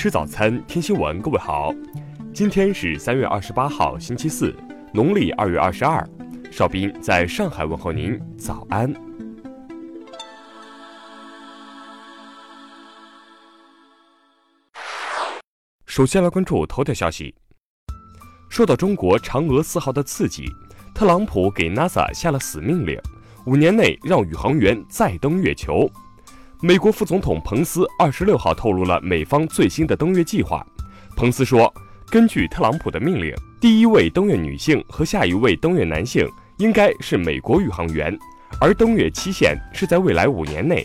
吃早餐，听新闻。各位好，今天是三月二十八号，星期四，农历二月二十二。邵斌在上海问候您，早安。首先来关注头条消息。受到中国嫦娥四号的刺激，特朗普给 NASA 下了死命令，五年内让宇航员再登月球。美国副总统彭斯二十六号透露了美方最新的登月计划。彭斯说，根据特朗普的命令，第一位登月女性和下一位登月男性应该是美国宇航员，而登月期限是在未来五年内。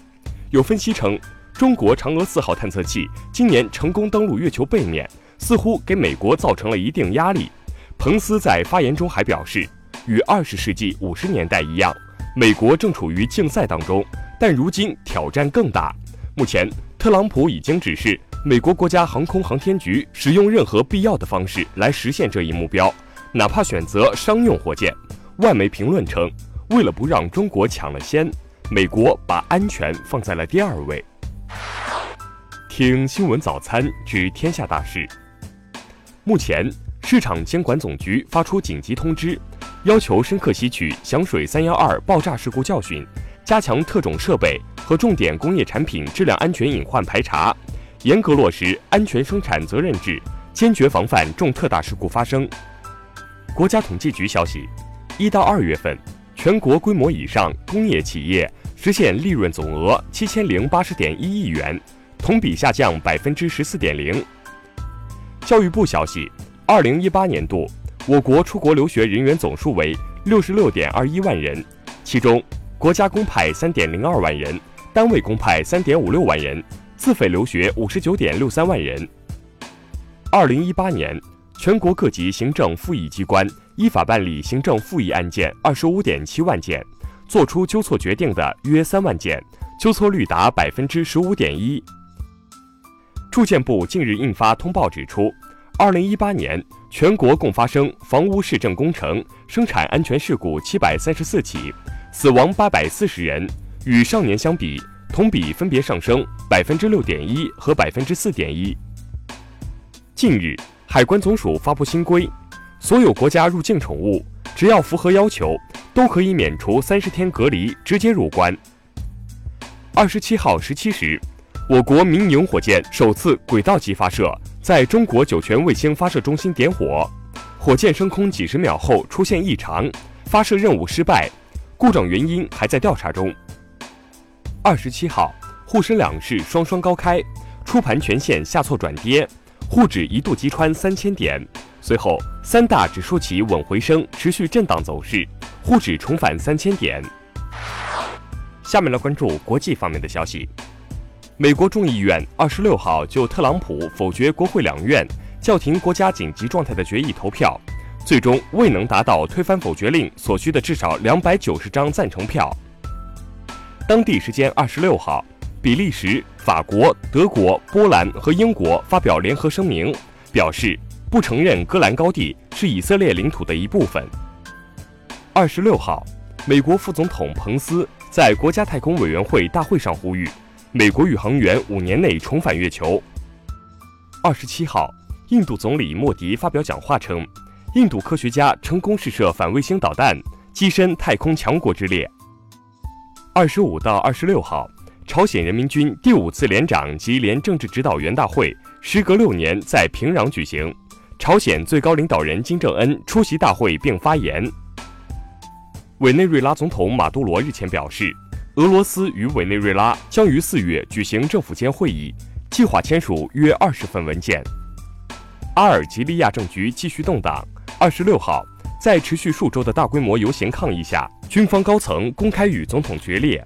有分析称，中国嫦娥四号探测器今年成功登陆月球背面，似乎给美国造成了一定压力。彭斯在发言中还表示，与二十世纪五十年代一样，美国正处于竞赛当中。但如今挑战更大。目前，特朗普已经指示美国国家航空航天局使用任何必要的方式来实现这一目标，哪怕选择商用火箭。外媒评论称，为了不让中国抢了先，美国把安全放在了第二位。听新闻早餐知天下大事。目前，市场监管总局发出紧急通知，要求深刻吸取响水三幺二爆炸事故教训。加强特种设备和重点工业产品质量安全隐患排查，严格落实安全生产责任制，坚决防范重特大事故发生。国家统计局消息，一到二月份，全国规模以上工业企业实现利润总额七千零八十点一亿元，同比下降百分之十四点零。教育部消息，二零一八年度我国出国留学人员总数为六十六点二一万人，其中。国家公派三点零二万人，单位公派三点五六万人，自费留学五十九点六三万人。二零一八年，全国各级行政复议机关依法办理行政复议案件二十五点七万件，作出纠错决定的约三万件，纠错率达百分之十五点一。住建部近日印发通报指出，二零一八年全国共发生房屋市政工程生产安全事故七百三十四起。死亡八百四十人，与上年相比，同比分别上升百分之六点一和百分之四点一。近日，海关总署发布新规，所有国家入境宠物，只要符合要求，都可以免除三十天隔离，直接入关。二十七号十七时，我国民营火箭首次轨道级发射，在中国酒泉卫星发射中心点火，火箭升空几十秒后出现异常，发射任务失败。故障原因还在调查中。二十七号，沪深两市双双高开，初盘全线下挫转跌，沪指一度击穿三千点，随后三大指数企稳回升，持续震荡走势，沪指重返三千点。下面来关注国际方面的消息。美国众议院二十六号就特朗普否决国会两院叫停国家紧急状态的决议投票。最终未能达到推翻否决令所需的至少两百九十张赞成票。当地时间二十六号，比利时、法国、德国、波兰和英国发表联合声明，表示不承认戈兰高地是以色列领土的一部分。二十六号，美国副总统彭斯在国家太空委员会大会上呼吁，美国宇航员五年内重返月球。二十七号，印度总理莫迪发表讲话称。印度科学家成功试射反卫星导弹，跻身太空强国之列。二十五到二十六号，朝鲜人民军第五次连长及连政治指导员大会时隔六年在平壤举行，朝鲜最高领导人金正恩出席大会并发言。委内瑞拉总统马杜罗日前表示，俄罗斯与委内瑞拉将于四月举行政府间会议，计划签署约二十份文件。阿尔及利亚政局继续动荡。二十六号，在持续数周的大规模游行抗议下，军方高层公开与总统决裂。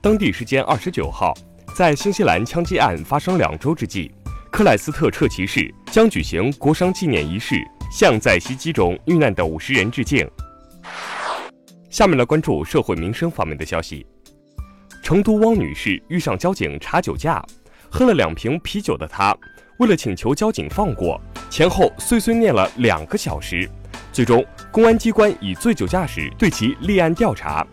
当地时间二十九号，在新西兰枪击案发生两周之际，克莱斯特彻骑士将举行国殇纪念仪式，向在袭击中遇难的五十人致敬。下面来关注社会民生方面的消息。成都汪女士遇上交警查酒驾，喝了两瓶啤酒的她，为了请求交警放过。前后碎碎念了两个小时，最终公安机关以醉酒驾驶对其立案调查。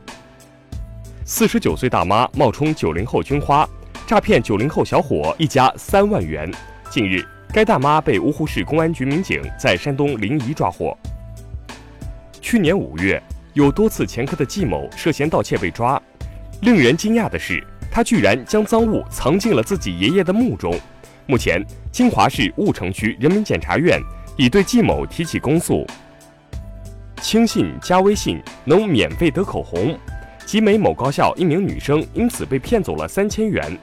四十九岁大妈冒充九零后军花，诈骗九零后小伙一家三万元。近日，该大妈被芜湖市公安局民警在山东临沂抓获。去年五月，有多次前科的季某涉嫌盗窃被抓。令人惊讶的是，他居然将赃物藏进了自己爷爷的墓中。目前，金华市婺城区人民检察院已对季某提起公诉。轻信加微信能免费得口红，集美某高校一名女生因此被骗走了三千元。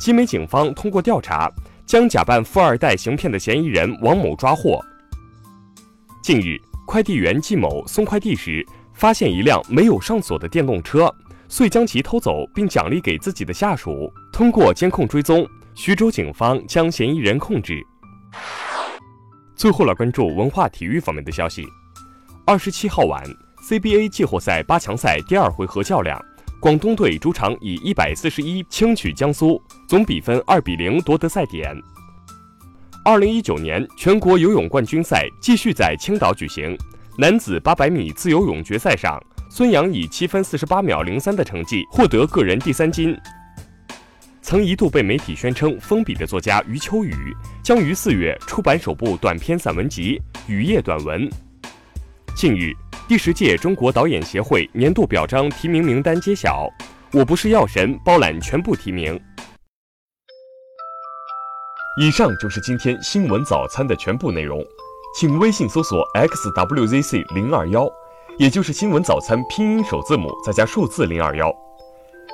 集美警方通过调查，将假扮富二代行骗的嫌疑人王某抓获。近日，快递员季某送快递时，发现一辆没有上锁的电动车，遂将其偷走，并奖励给自己的下属。通过监控追踪。徐州警方将嫌疑人控制。最后来关注文化体育方面的消息。二十七号晚，CBA 季后赛八强赛第二回合较量，广东队主场以一百四十一轻取江苏，总比分二比零夺得赛点。二零一九年全国游泳冠军赛继续在青岛举行，男子八百米自由泳决赛上，孙杨以七分四十八秒零三的成绩获得个人第三金。曾一度被媒体宣称封笔的作家余秋雨，将于四月出版首部短篇散文集《雨夜短文》。近日，第十届中国导演协会年度表彰提名名单揭晓，《我不是药神》包揽全部提名。以上就是今天新闻早餐的全部内容，请微信搜索 xwzc 零二幺，也就是新闻早餐拼音首字母再加数字零二幺。